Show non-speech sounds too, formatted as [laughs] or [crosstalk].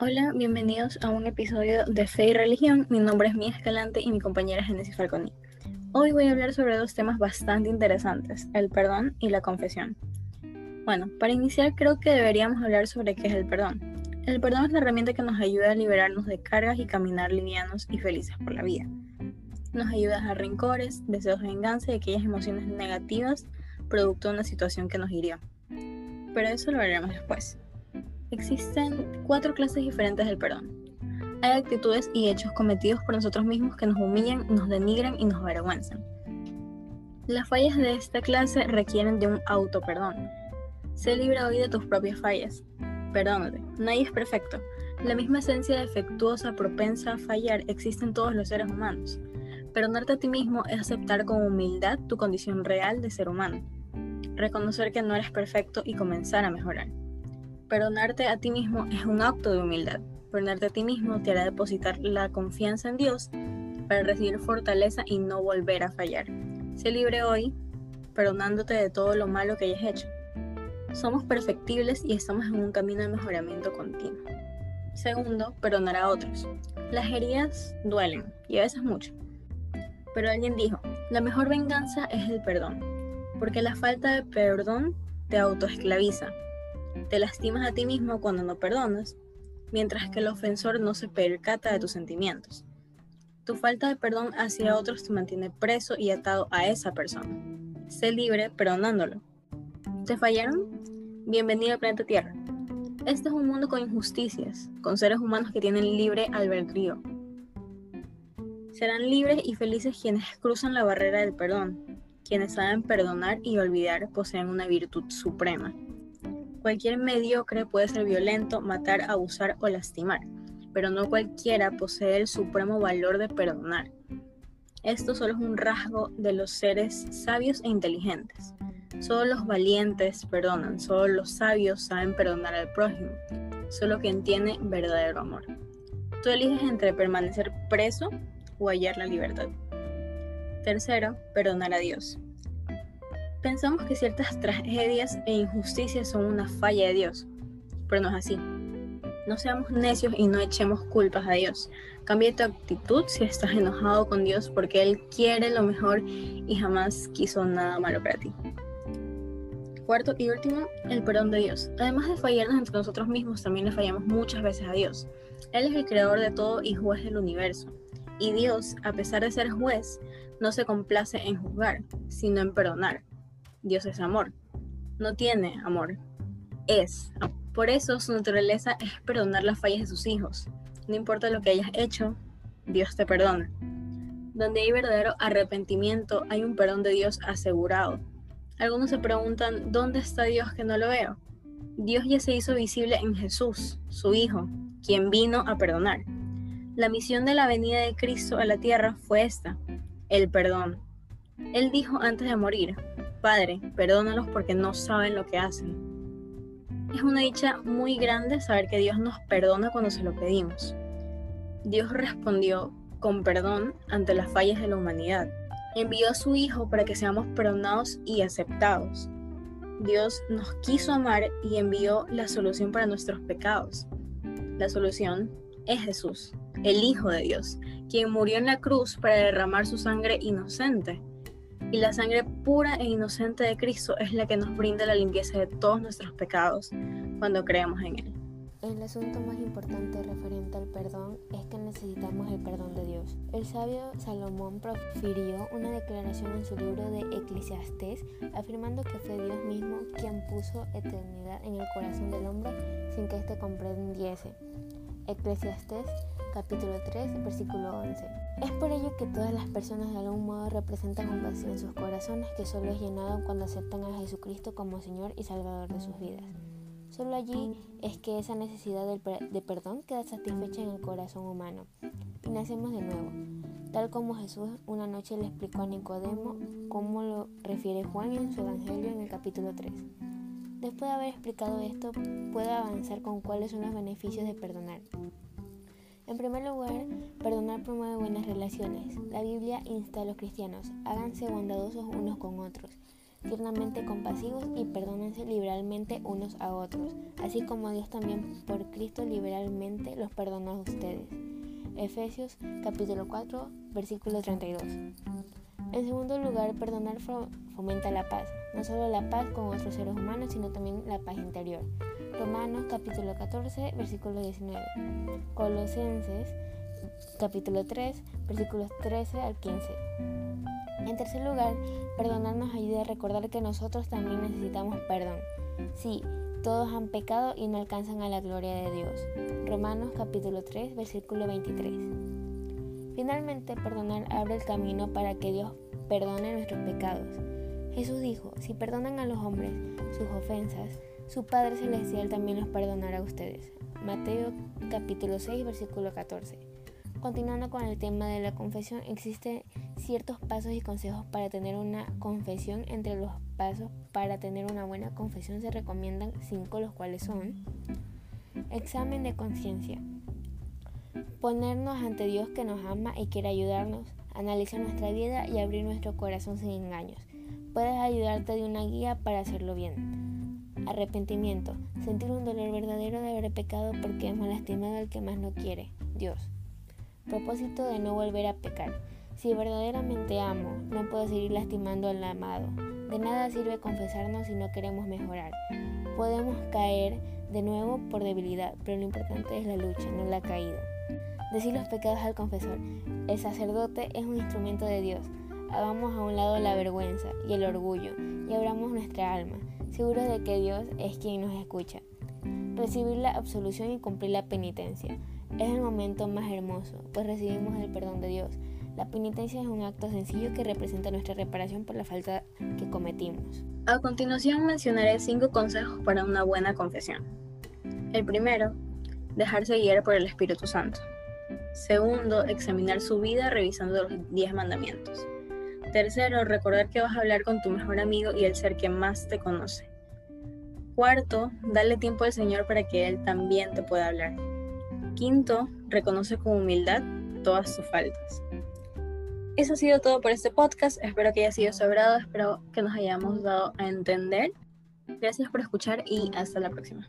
Hola, bienvenidos a un episodio de Fe y Religión. Mi nombre es Mía Escalante y mi compañera Genesis Falconi. Hoy voy a hablar sobre dos temas bastante interesantes, el perdón y la confesión. Bueno, para iniciar creo que deberíamos hablar sobre qué es el perdón. El perdón es la herramienta que nos ayuda a liberarnos de cargas y caminar livianos y felices por la vida. Nos ayuda a rencores, deseos de venganza y aquellas emociones negativas producto de una situación que nos hirió. Pero eso lo veremos después. Existen cuatro clases diferentes del perdón. Hay actitudes y hechos cometidos por nosotros mismos que nos humillan, nos denigran y nos avergüenzan. Las fallas de esta clase requieren de un auto-perdón. Sé libre hoy de tus propias fallas. Perdónate, nadie es perfecto. La misma esencia defectuosa, propensa a fallar, existe en todos los seres humanos. Perdonarte a ti mismo es aceptar con humildad tu condición real de ser humano. Reconocer que no eres perfecto y comenzar a mejorar. Perdonarte a ti mismo es un acto de humildad. Perdonarte a ti mismo te hará depositar la confianza en Dios para recibir fortaleza y no volver a fallar. Sé libre hoy, perdonándote de todo lo malo que hayas hecho. Somos perfectibles y estamos en un camino de mejoramiento continuo. Segundo, perdonar a otros. Las heridas duelen y a veces mucho. Pero alguien dijo, la mejor venganza es el perdón, porque la falta de perdón te autoesclaviza te lastimas a ti mismo cuando no perdonas, mientras que el ofensor no se percata de tus sentimientos. Tu falta de perdón hacia otros te mantiene preso y atado a esa persona. Sé libre perdonándolo. ¿Te fallaron? Bienvenido al planeta Tierra. Este es un mundo con injusticias, con seres humanos que tienen libre albedrío. Serán libres y felices quienes cruzan la barrera del perdón. Quienes saben perdonar y olvidar poseen una virtud suprema. Cualquier mediocre puede ser violento, matar, abusar o lastimar, pero no cualquiera posee el supremo valor de perdonar. Esto solo es un rasgo de los seres sabios e inteligentes. Solo los valientes perdonan, solo los sabios saben perdonar al prójimo, solo quien tiene verdadero amor. Tú eliges entre permanecer preso o hallar la libertad. Tercero, perdonar a Dios. Pensamos que ciertas [laughs] tragedias e injusticias son una falla de Dios, pero no es así. No seamos necios y no echemos culpas a Dios. Cambia tu actitud si estás enojado con Dios porque Él quiere lo mejor y jamás quiso nada malo para ti. Cuarto y último, el perdón de Dios. Además de fallarnos entre nosotros mismos, también le fallamos muchas veces a Dios. Él es el creador de todo y juez del universo. Y Dios, a pesar de ser juez, no se complace en juzgar, sino en perdonar. Dios es amor. No tiene amor, es. Por eso su naturaleza es perdonar las fallas de sus hijos. No importa lo que hayas hecho, Dios te perdona. Donde hay verdadero arrepentimiento, hay un perdón de Dios asegurado. Algunos se preguntan, ¿dónde está Dios que no lo veo? Dios ya se hizo visible en Jesús, su Hijo, quien vino a perdonar. La misión de la venida de Cristo a la tierra fue esta, el perdón. Él dijo antes de morir, Padre, perdónalos porque no saben lo que hacen. Es una dicha muy grande saber que Dios nos perdona cuando se lo pedimos. Dios respondió con perdón ante las fallas de la humanidad. Envió a su Hijo para que seamos perdonados y aceptados. Dios nos quiso amar y envió la solución para nuestros pecados. La solución es Jesús, el Hijo de Dios, quien murió en la cruz para derramar su sangre inocente y la sangre pura e inocente de Cristo es la que nos brinda la limpieza de todos nuestros pecados cuando creemos en Él. El asunto más importante referente al perdón es que necesitamos el perdón de Dios. El sabio Salomón profirió una declaración en su libro de Eclesiastés afirmando que fue Dios mismo quien puso eternidad en el corazón del hombre sin que éste comprendiese. Eclesiastés capítulo 3 versículo 11. Es por ello que todas las personas de algún modo representan un vacío en sus corazones que solo es llenado cuando aceptan a Jesucristo como Señor y Salvador de sus vidas. Solo allí es que esa necesidad de perdón queda satisfecha en el corazón humano. Y nacemos de nuevo, tal como Jesús una noche le explicó a Nicodemo como lo refiere Juan en su Evangelio en el capítulo 3. Después de haber explicado esto, puedo avanzar con cuáles son los beneficios de perdonar. En primer lugar, perdonar promueve buenas relaciones. La Biblia insta a los cristianos, háganse bondadosos unos con otros. tiernamente compasivos y perdónense liberalmente unos a otros, así como Dios también por Cristo liberalmente los perdona a ustedes. Efesios capítulo 4, versículo 32. En segundo lugar, perdonar fomenta la paz, no solo la paz con otros seres humanos, sino también la paz interior. Romanos capítulo 14, versículo 19. Colosenses capítulo 3, versículos 13 al 15. En tercer lugar, perdonar nos ayuda a recordar que nosotros también necesitamos perdón. Sí, todos han pecado y no alcanzan a la gloria de Dios. Romanos capítulo 3, versículo 23. Finalmente, perdonar abre el camino para que Dios perdone nuestros pecados. Jesús dijo, si perdonan a los hombres sus ofensas, su Padre Celestial también los perdonará a ustedes. Mateo capítulo 6, versículo 14. Continuando con el tema de la confesión, existen ciertos pasos y consejos para tener una confesión. Entre los pasos para tener una buena confesión se recomiendan cinco, los cuales son examen de conciencia, ponernos ante Dios que nos ama y quiere ayudarnos, analizar nuestra vida y abrir nuestro corazón sin engaños. Puedes ayudarte de una guía para hacerlo bien. Arrepentimiento, sentir un dolor verdadero de haber pecado porque hemos lastimado al que más no quiere, Dios propósito de no volver a pecar. Si verdaderamente amo, no puedo seguir lastimando al amado. De nada sirve confesarnos si no queremos mejorar. Podemos caer de nuevo por debilidad, pero lo importante es la lucha, no la caída. Decir los pecados al confesor. El sacerdote es un instrumento de Dios. Hagamos a un lado la vergüenza y el orgullo y abramos nuestra alma, seguros de que Dios es quien nos escucha. Recibir la absolución y cumplir la penitencia. Es el momento más hermoso, pues recibimos el perdón de Dios. La penitencia es un acto sencillo que representa nuestra reparación por la falta que cometimos. A continuación mencionaré cinco consejos para una buena confesión. El primero, dejarse guiar por el Espíritu Santo. Segundo, examinar su vida revisando los diez mandamientos. Tercero, recordar que vas a hablar con tu mejor amigo y el ser que más te conoce. Cuarto, darle tiempo al Señor para que Él también te pueda hablar. Quinto, reconoce con humildad todas sus faltas. Eso ha sido todo por este podcast. Espero que haya sido sobrado. Espero que nos hayamos dado a entender. Gracias por escuchar y hasta la próxima.